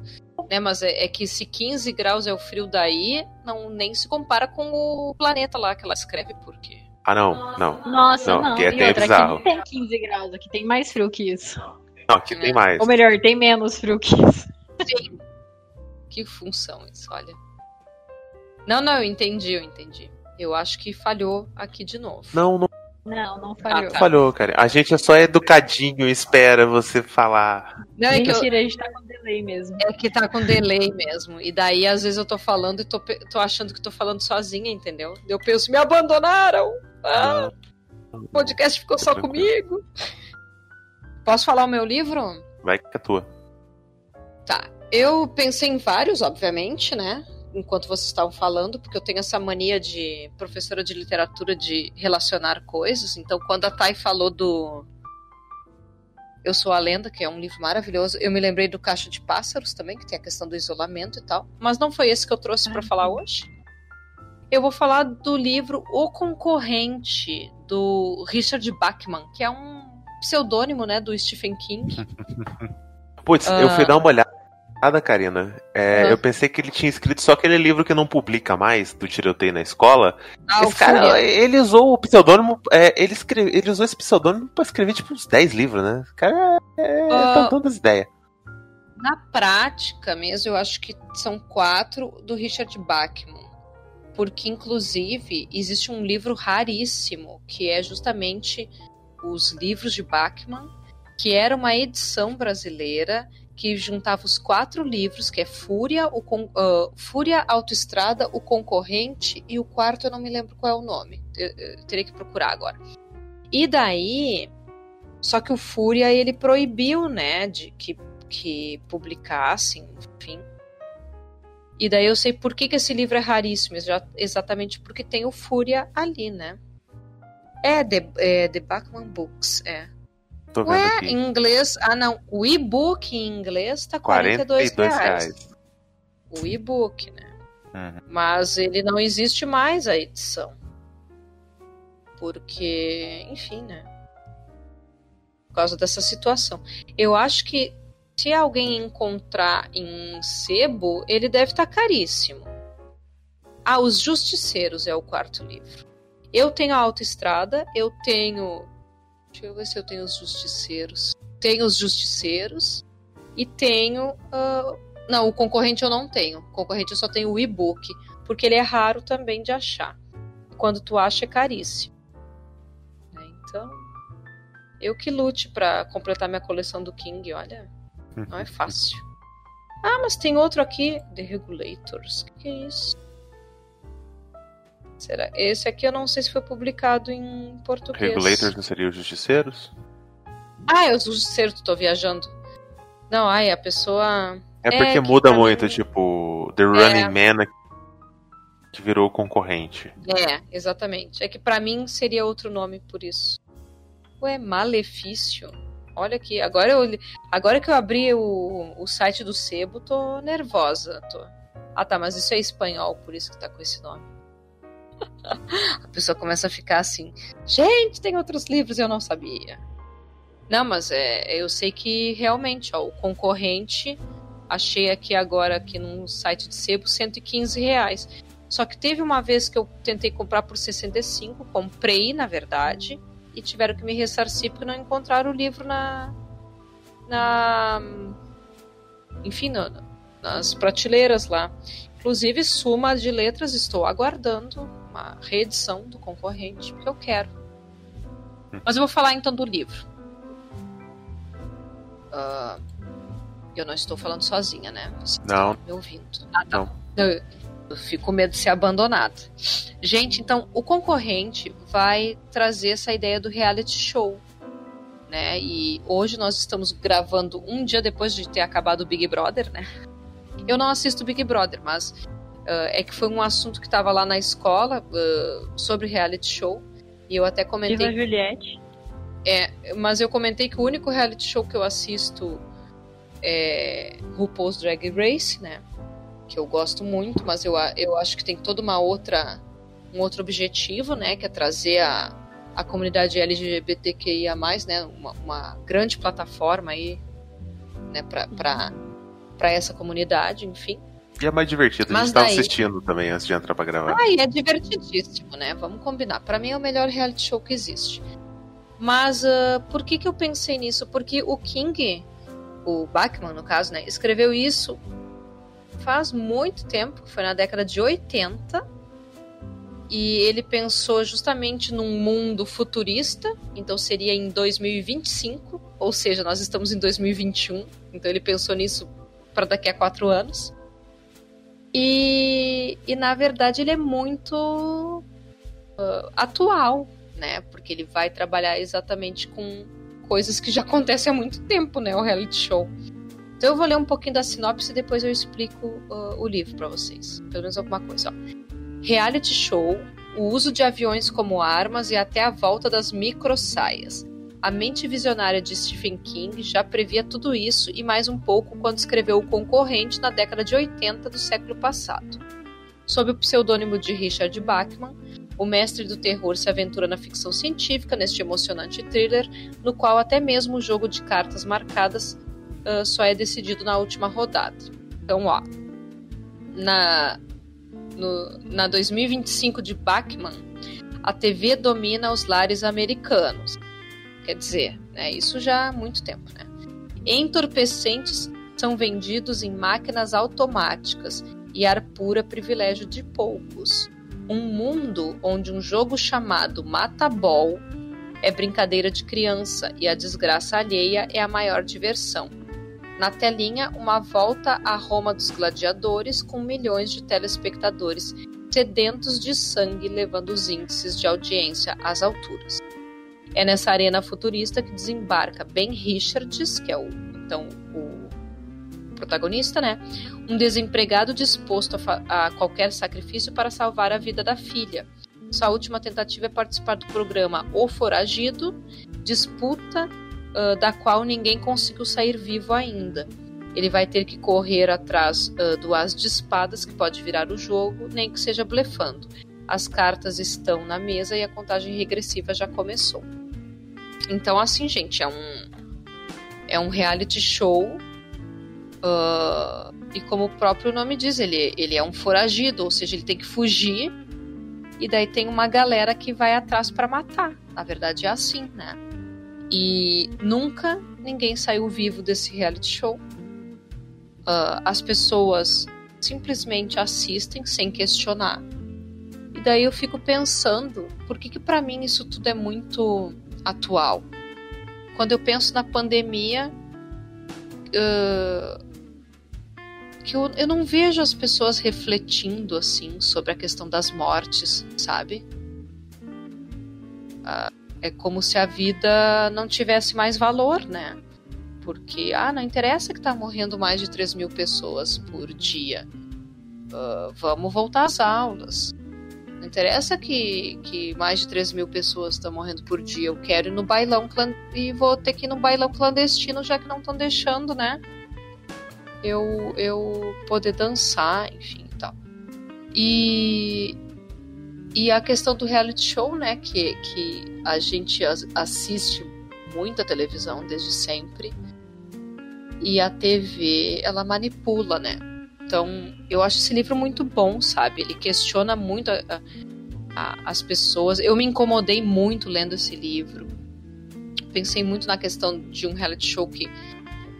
Né, mas é, é, que se 15 graus é o frio daí, não nem se compara com o planeta lá que ela escreve, porque. Ah, não, não. Nossa, não. não. Aqui é, outra, bizarro. aqui tem 15 graus, aqui tem mais frio que isso. Não, aqui é. tem mais. Ou melhor, tem menos frio que isso. Sim. Que função isso, olha. Não, não, eu entendi, eu entendi. Eu acho que falhou aqui de novo. Não, não. Não, não falhou. Ah, tá. Falhou, cara. A gente é só educadinho espera você falar. Não, é Mentira, que eu... a gente tá com delay mesmo. É que tá com delay mesmo. E daí, às vezes, eu tô falando e tô, tô achando que tô falando sozinha, entendeu? Eu penso, me abandonaram! Ah, o podcast ficou só comigo. Posso falar o meu livro? Vai que é tua. Tá. Eu pensei em vários, obviamente, né? enquanto vocês estavam falando, porque eu tenho essa mania de professora de literatura de relacionar coisas. Então, quando a Thay falou do Eu Sou a Lenda, que é um livro maravilhoso, eu me lembrei do Caixa de Pássaros também, que tem a questão do isolamento e tal. Mas não foi esse que eu trouxe para falar hoje. Eu vou falar do livro O Concorrente, do Richard Bachman, que é um pseudônimo, né, do Stephen King. [laughs] Putz, eu fui ah. dar uma olhada Karina. É, uhum. Eu pensei que ele tinha escrito só aquele livro que não publica mais, do tiroteio na escola. Ah, esse cara, ele usou o pseudônimo. É, ele, escreve, ele usou esse pseudônimo pra escrever tipo uns 10 livros, né? O cara é, uh, tá dando as ideias. Na prática mesmo, eu acho que são quatro do Richard Bachman. Porque, inclusive, existe um livro raríssimo que é justamente os livros de Bachmann, que era uma edição brasileira que juntava os quatro livros, que é Fúria, o uh, Fúria, Autoestrada, o Concorrente e o quarto eu não me lembro qual é o nome. Eu, eu teria que procurar agora. E daí, só que o Fúria ele proibiu, né, de que, que publicassem. E daí eu sei por que, que esse livro é raríssimo, exatamente porque tem o Fúria ali, né? É, The, é, The Bachman Books, é. Tô vendo Ué, aqui. em inglês. Ah, não. O e-book em inglês tá 42, 42 reais. reais. O e-book, né? Uhum. Mas ele não existe mais a edição. Porque, enfim, né? Por causa dessa situação. Eu acho que se alguém encontrar em sebo, ele deve estar caríssimo. Ah, Os Justiceiros é o quarto livro. Eu tenho a Autoestrada, eu tenho. Deixa eu ver se eu tenho os Justiceiros. Tenho os Justiceiros e tenho. Uh... Não, o concorrente eu não tenho. O concorrente eu só tenho o e-book, porque ele é raro também de achar. Quando tu acha é caríssimo. Então, eu que lute para completar minha coleção do King, olha, não é fácil. [laughs] Ah, mas tem outro aqui, The Regulators. O que, é isso? Será? Esse aqui eu não sei se foi publicado em português. Regulators não seriam os justiceiros? Ah, é os justiceiros, tô viajando. Não, ai, a pessoa. É É, porque que muda muito, tipo, The Running Man que virou concorrente. É, exatamente. É que pra mim seria outro nome por isso. Ué, Malefício. Olha aqui, agora eu agora que eu abri o, o site do Sebo, tô nervosa. Tô. Ah, tá, mas isso é espanhol, por isso que tá com esse nome. [laughs] A pessoa começa a ficar assim: gente, tem outros livros eu não sabia. Não, mas é, eu sei que realmente, ó, o concorrente, achei aqui agora aqui no site de Sebo, 115 reais. Só que teve uma vez que eu tentei comprar por 65, comprei, na verdade, e tiveram que me ressarcir porque não encontraram o livro na. na. enfim, na- nas prateleiras lá. Inclusive, Suma de Letras, estou aguardando uma reedição do concorrente, porque eu quero. Mas eu vou falar então do livro. Ah, eu não estou falando sozinha, né? Você Não. tá me ouvindo. Ah, tá. Não. Eu, eu fico com medo de ser abandonada. Gente, então, o concorrente vai trazer essa ideia do reality show. Né? E hoje nós estamos gravando um dia depois de ter acabado o Big Brother, né? Eu não assisto Big Brother, mas ah, é que foi um assunto que estava lá na escola ah, sobre reality show. E eu até Viva comentei Juliette. mas eu comentei que o único reality show que eu assisto é RuPaul's Drag Race, né? Que eu gosto muito, mas eu, a- eu acho que tem toda uma outra um outro objetivo, né? Que é trazer a, a comunidade LGBTQIA+, né? Uma, uma grande plataforma aí, né? Pra essa comunidade, enfim. E é mais divertido, a Mas gente tava daí- assistindo também antes de entrar pra gravar. Ah, e é divertidíssimo, né? Vamos combinar. Pra mim é o melhor reality show que existe. Mas ah, por que, que eu pensei nisso? Porque o King, o Bachman, no caso, né, escreveu isso faz muito tempo, foi na década de 80. E ele pensou justamente num mundo futurista, então seria em 2025, ou seja, nós estamos em 2021, então ele pensou nisso para daqui a quatro anos. E, e na verdade ele é muito ah, atual, né? Porque ele vai trabalhar exatamente com coisas que já acontecem há muito tempo, né? O reality show. Então eu vou ler um pouquinho da sinopse e depois eu explico ah, o livro para vocês. Pelo menos alguma coisa. Ó. Reality show, o uso de aviões como armas e até a volta das microsaias. A mente visionária de Stephen King já previa tudo isso e mais um pouco quando escreveu O Concorrente na década de 80 do século passado. Sob o pseudônimo de Richard Bachman, o mestre do terror se aventura na ficção científica neste emocionante thriller, no qual até mesmo o jogo de cartas marcadas ah, só é decidido na última rodada. Então, ó, na, no, na 2025 de Bachman, a TV domina os lares americanos. Quer dizer, né, isso já há muito tempo, né? Entorpecentes são vendidos em máquinas automáticas e ar puro é privilégio de poucos. Um mundo onde um jogo chamado Mata Ball é brincadeira de criança e a desgraça alheia é a maior diversão. Na telinha, uma volta à Roma dos gladiadores com milhões de telespectadores sedentos de sangue levando os índices de audiência às alturas. É nessa arena futurista que desembarca Ben Richards, que é o então o protagonista, né? Um desempregado disposto a, a qualquer sacrifício para salvar a vida da filha. Sua última tentativa é participar do programa O Foragido, disputa uh, da qual ninguém conseguiu sair vivo ainda. Ele vai ter que correr atrás uh, do as de espadas que pode virar o jogo, nem que seja blefando. As cartas estão na mesa e a contagem regressiva já começou. Então, assim, gente, é um é um reality show uh, e como o próprio nome diz, ele, ele é um foragido, ou seja, ele tem que fugir e daí tem uma galera que vai atrás para matar. Na verdade é assim, né? E nunca ninguém saiu vivo desse reality show. Uh, as pessoas simplesmente assistem sem questionar. E daí eu fico pensando, por que que para mim isso tudo é muito atual? Quando eu penso na pandemia, uh, que eu, eu não vejo as pessoas refletindo assim sobre a questão das mortes, sabe? Uh, é como se a vida não tivesse mais valor, né? Porque, ah, não interessa que tá morrendo mais de 3 mil pessoas por dia. Uh, vamos voltar às aulas. Não interessa que, que mais de 3 mil pessoas estão morrendo por dia. Eu quero ir no bailão e vou ter que ir no bailão clandestino, já que não estão deixando, né? Eu, eu poder dançar, enfim e tal. E, e a questão do reality show, né? Que, que a gente assiste muita televisão desde sempre. E a TV, ela manipula, né? Então, eu acho esse livro muito bom, sabe? Ele questiona muito a, a, as pessoas. Eu me incomodei muito lendo esse livro. Pensei muito na questão de um reality show que,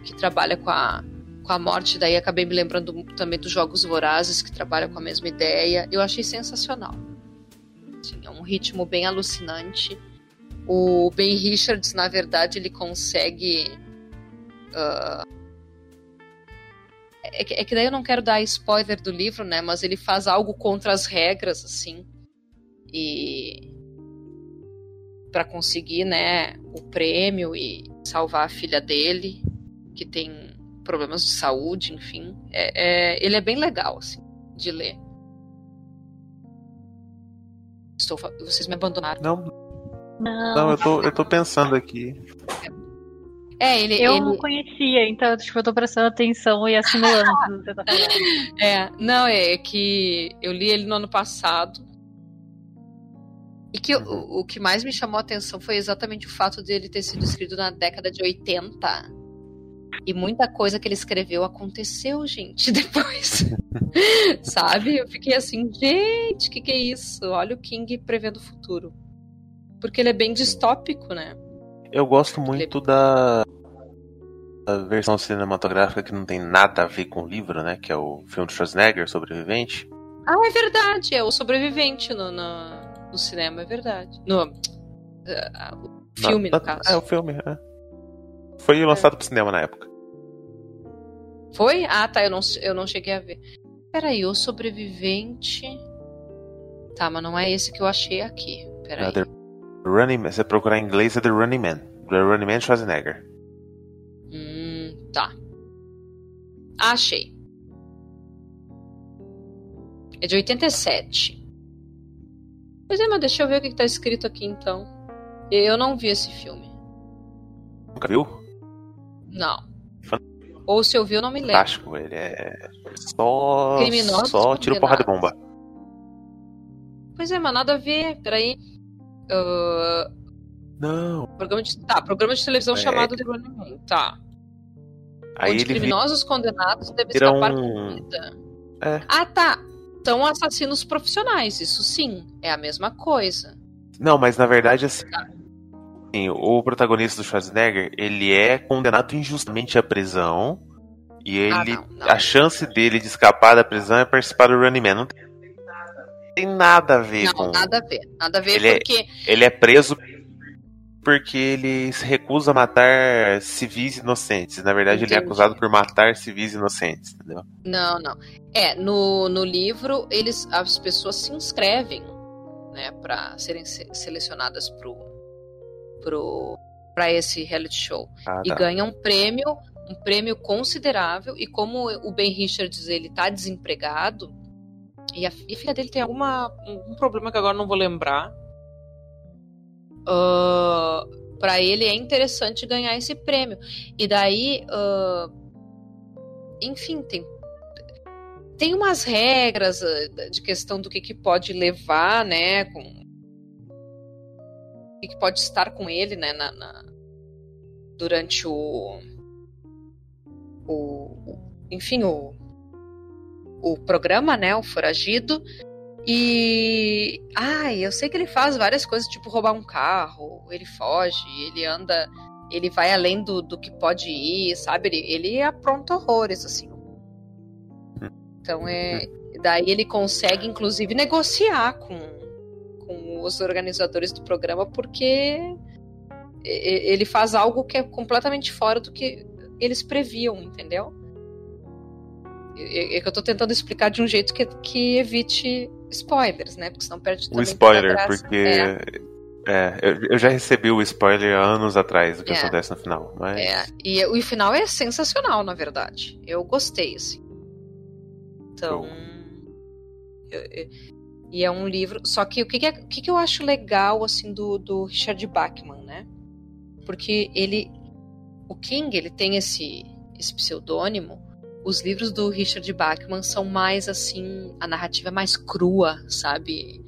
que trabalha com a, com a morte, daí acabei me lembrando também dos Jogos Vorazes, que trabalha com a mesma ideia. Eu achei sensacional. Assim, é um ritmo bem alucinante. O Ben Richards, na verdade, ele consegue. Uh, é que, daí eu não quero dar spoiler do livro, né? Mas ele faz algo contra as regras, assim. E. para conseguir, né? O prêmio e salvar a filha dele, que tem problemas de saúde, enfim. É, é, ele é bem legal, assim, de ler. Estou, vocês me abandonaram. Não. Não, não eu, tô, eu tô pensando aqui. É, ele, eu ele... não conhecia, então tipo, eu tô prestando atenção e assimilando tudo que você tá falando. [laughs] É, não, é que eu li ele no ano passado. E que o, o que mais me chamou a atenção foi exatamente o fato de ele ter sido escrito na década de 80. E muita coisa que ele escreveu aconteceu, gente, [laughs] depois. [laughs] Sabe? Eu fiquei assim, gente, o que, que é isso? Olha o King prevendo o futuro. Porque ele é bem distópico, né? Eu gosto muito da, da versão cinematográfica que não tem nada a ver com o livro, né? Que é o filme de Schwarzenegger, Sobrevivente. Ah, é verdade, é o Sobrevivente no, no, no cinema, é verdade. No uh, filme, no caso. É, o filme, é. Foi lançado é. pro cinema na época. Foi? Ah, tá, eu não, eu não cheguei a ver. Peraí, o Sobrevivente... Tá, mas não é esse que eu achei aqui. Peraí. É, Running Man. Você procurar em inglês é The Running Man. The Running Man Schwarzenegger. Hum, tá. Achei. É de 87. Pois é, mas deixa eu ver o que, que tá escrito aqui então. Eu não vi esse filme. Nunca viu? Não. Ou se eu vi, eu não me lembro. Fantástico, ele é só. Criminoso. Só tiro porra de bomba. Pois é, mas nada a ver. Peraí. Uh... Não. Programa de, tá, programa de televisão é. chamado The Running Man. Tá. Aí Onde criminosos condenados devem escapar um... com vida. É. Ah, tá. São assassinos profissionais, isso sim. É a mesma coisa. Não, mas na verdade, assim. Tá. O protagonista do Schwarzenegger, ele é condenado injustamente à prisão. E ah, ele. Ah, não, não. A chance dele de escapar da prisão é participar do Running Man. Não tem tem nada a ver não, com. Nada a ver. Nada a ver ele porque. É, ele é preso porque ele se recusa a matar civis inocentes. Na verdade, Entendi. ele é acusado por matar civis inocentes, entendeu? Não, não. É, no, no livro, eles, as pessoas se inscrevem, né, para serem selecionadas pro, pro, pra esse reality show. Ah, e tá. ganham um prêmio, um prêmio considerável. E como o Ben Richards, ele tá desempregado, e a, e a filha dele tem alguma, um problema que agora não vou lembrar uh, ah, para ele é interessante ganhar esse prêmio. E daí, uh, enfim, tem tem umas regras uh, de questão do que, que pode levar, né, com o que, que pode estar com ele, né, na, na durante o, o, enfim, o, o programa, né, o foragido. E. Ai, eu sei que ele faz várias coisas, tipo roubar um carro, ele foge, ele anda. Ele vai além do, do que pode ir, sabe? Ele, ele apronta horrores, assim. Então é. Daí ele consegue, inclusive, negociar com, com os organizadores do programa, porque ele faz algo que é completamente fora do que eles previam, entendeu? É que eu tô tentando explicar de um jeito que, que evite spoilers, né? Porque senão perde O spoiler, porque. É. É, eu, eu, já recebi o spoiler anos atrás do que é. acontece no final. Mas... É, e o final é sensacional, na verdade. Eu gostei, assim. Então. Eu, eu, e é um livro. Só que o que, que, é, o que, que eu acho legal, assim, do, do Richard Bachman, né? Porque ele. O King, ele tem esse, esse pseudônimo os livros do Richard Bachman são mais assim, a narrativa é mais crua, sabe?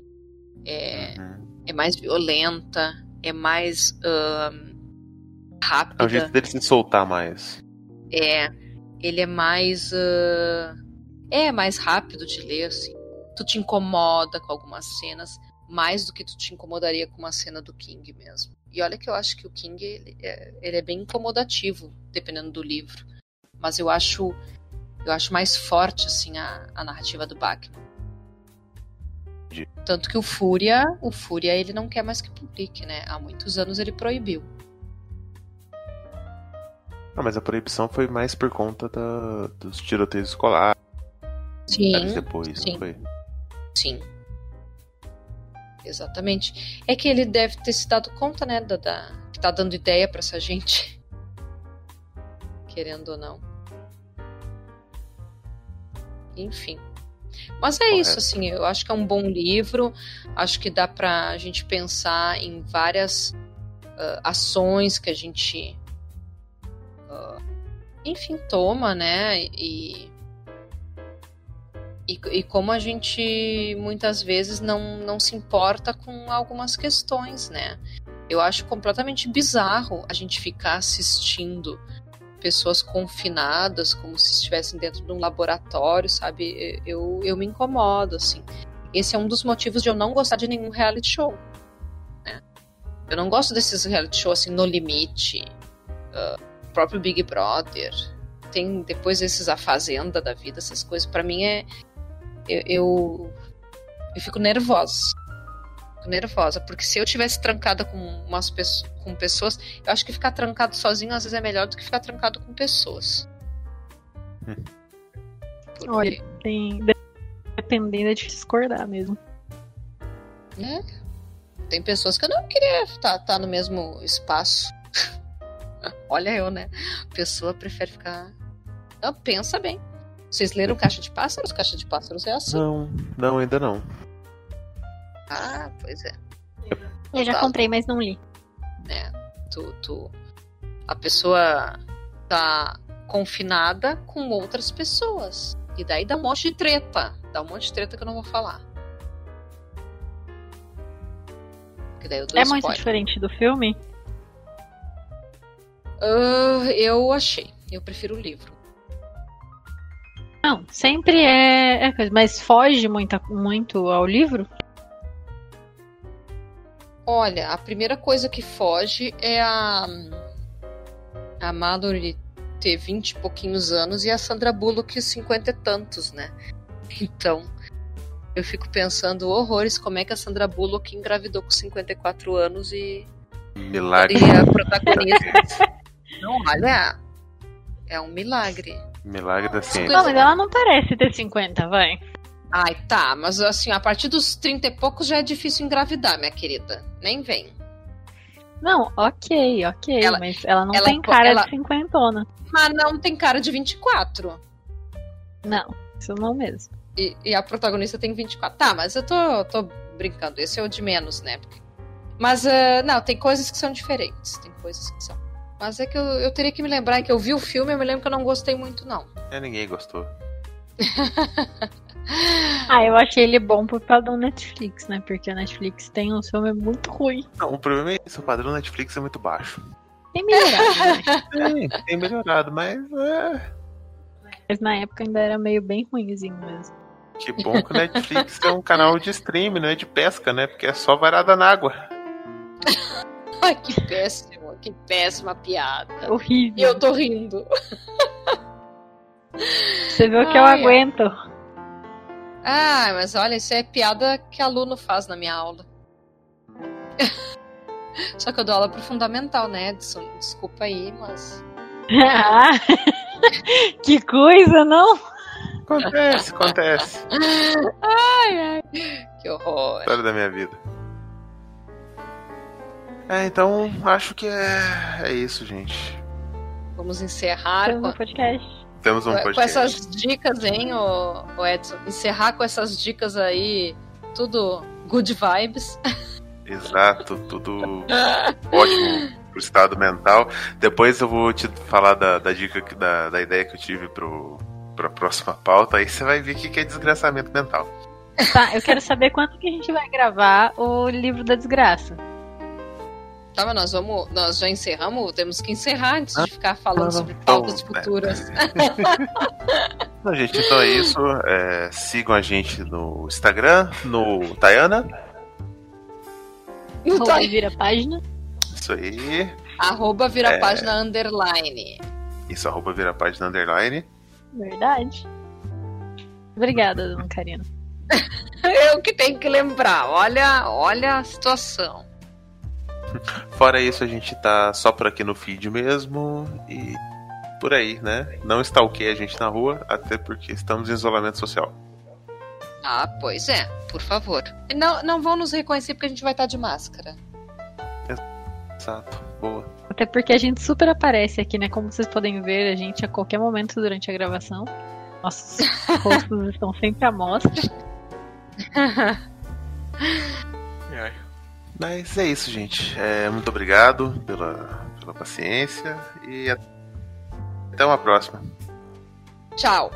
É, uhum. é mais violenta, é mais uh, rápida. É o jeito dele se soltar mais. É, ele é mais. Uh, é mais rápido de ler, assim. Tu te incomoda com algumas cenas, mais do que tu te incomodaria com uma cena do King mesmo. E olha que eu acho que o King ele é, ele é bem incomodativo, dependendo do livro. Mas eu acho eu acho mais forte assim a, a narrativa do Bachmann. Tanto que o Fúria, o Fúria ele não quer mais que publique, né? Há muitos anos ele proibiu. Ah, mas a proibição foi mais por conta da, dos tiroteios escolares. Sim. Depois, sim. Sim. Exatamente. É que ele deve ter se dado conta, né, da, da que tá dando ideia para essa gente. [laughs] Querendo ou não enfim. Mas é Correto. isso, assim, eu acho que é um bom livro, acho que dá pra gente pensar em várias uh, ações que a gente, uh, enfim, toma, né? E, e, e, como a gente muitas vezes não, não se importa com algumas questões, né? Eu acho completamente bizarro a gente ficar assistindo pessoas confinadas, como se estivessem dentro de um laboratório, sabe? Eu, eu me incomodo, assim. Esse é um dos motivos de eu não gostar de nenhum reality show. Né? Eu não gosto desses reality shows assim, no limite. Uh, próprio Big Brother. Tem depois esses A Fazenda da vida, essas coisas. para mim é. Eu, eu, eu fico nervosa nervosa, porque se eu tivesse trancada com umas pessoas, com pessoas, eu acho que ficar trancado sozinho às vezes é melhor do que ficar trancado com pessoas. Hum. Porque... Olha, tem dependendo é de discordar mesmo. É. Tem pessoas que eu não queria estar tá, tá no mesmo espaço. [laughs] Olha eu, né? A pessoa prefere ficar. Não, pensa bem. Vocês leram Caixa de Pássaros? Caixa de Pássaros é assim. Não, não, ainda não. Ah, pois é. Eu já tá. comprei, mas não li. É, tu, tu, a pessoa tá confinada com outras pessoas. E daí dá um monte de treta. Dá um monte de treta que eu não vou falar. é spoiler. muito diferente do filme? Uh, eu achei. Eu prefiro o livro. Não, sempre é, é coisa, mas foge muito ao livro? Olha, a primeira coisa que foge é a, a Mallory ter vinte e pouquinhos anos e a Sandra Bullock cinquenta e tantos, né? Então, eu fico pensando horrores como é que a Sandra Bullock engravidou com 54 anos e Milagre. E a protagonista. não, olha. É um milagre. Milagre da ciência. Não, mas ela não parece ter 50, vai. Ai, tá, mas assim, a partir dos 30 e poucos já é difícil engravidar, minha querida. Nem vem. Não, ok, ok, Ela- mas ela não ela- tem cara ela- de cinquentona. Mas não tem cara de 24. Não, isso não mesmo. E, e a protagonista tem 24. Tá, mas eu tô, tô brincando. Esse é o de menos, né? Mas, ah, não, tem coisas que são diferentes. Tem coisas que são. Mas é que eu, eu teria que me lembrar que eu vi o filme e eu me lembro que eu não gostei muito, não. É, ninguém gostou. [laughs] [laughs] Ah, eu achei ele bom por padrão Netflix, né? Porque a Netflix tem um filme muito ruim. Não, o problema é isso, o padrão Netflix é muito baixo. Tem melhorado, né? [laughs] Tem, tem melhorado, mas é. Mas na época ainda era meio bem ruimzinho mesmo. Que bom que o Netflix é um canal de stream, não é de pesca, né? Porque é só varada na água. [laughs] Ai, que péssimo, que péssima piada. E Horrível. eu tô rindo. Você viu que eu Ai, ai. aguento. Ah, mas olha, isso é piada que aluno faz na minha aula. [laughs] Só que eu dou aula pro fundamental, né, Edson? Desculpa aí, mas. Ah, [laughs] que coisa, não? Acontece, acontece. Ai, ai. Que horror. História da minha vida. É, então acho que é, é isso, gente. Vamos encerrar Foi com, um podcast. Temos um com podcast. essas dicas, hein, ô, ô Edson? Encerrar com essas dicas aí, tudo good vibes. [laughs] Exato, tudo ótimo pro estado mental. Depois eu vou te falar da, da dica, que- da, da ideia que eu tive pro, pra próxima pauta. Aí você vai ver o que que é desgraçamento mental. Tá, eu quero saber quando que a gente vai gravar o livro da desgraça. Tá, mas nós vamos. Nós já encerramos? Temos que encerrar antes Ah, de ficar falando sobre pautas né? futuras. [laughs] Então, gente, então é isso. É, sigam a gente no Instagram, no Tayana. Tá Arroba vira página. Isso aí. Arroba vira É. página underline. Isso, arroba vira página underline. Verdade. Obrigada, dona Karina. [laughs] Eu que tenho que lembrar. Olha, olha a situação. Fora isso, a gente tá só por aqui no feed mesmo e por aí, né? Não stalkeie a gente na rua, até porque estamos em isolamento social. Ah, pois é, por favor. Não, não vão nos reconhecer porque a gente vai estar de máscara. Exato, boa. Até porque a gente super aparece aqui, né? Como vocês podem ver, a gente a qualquer momento durante a gravação. Nossos [laughs] rostos estão sempre à mostra. [laughs] Mas é isso, gente. É, muito obrigado pela, pela paciência e até uma próxima. Tchau.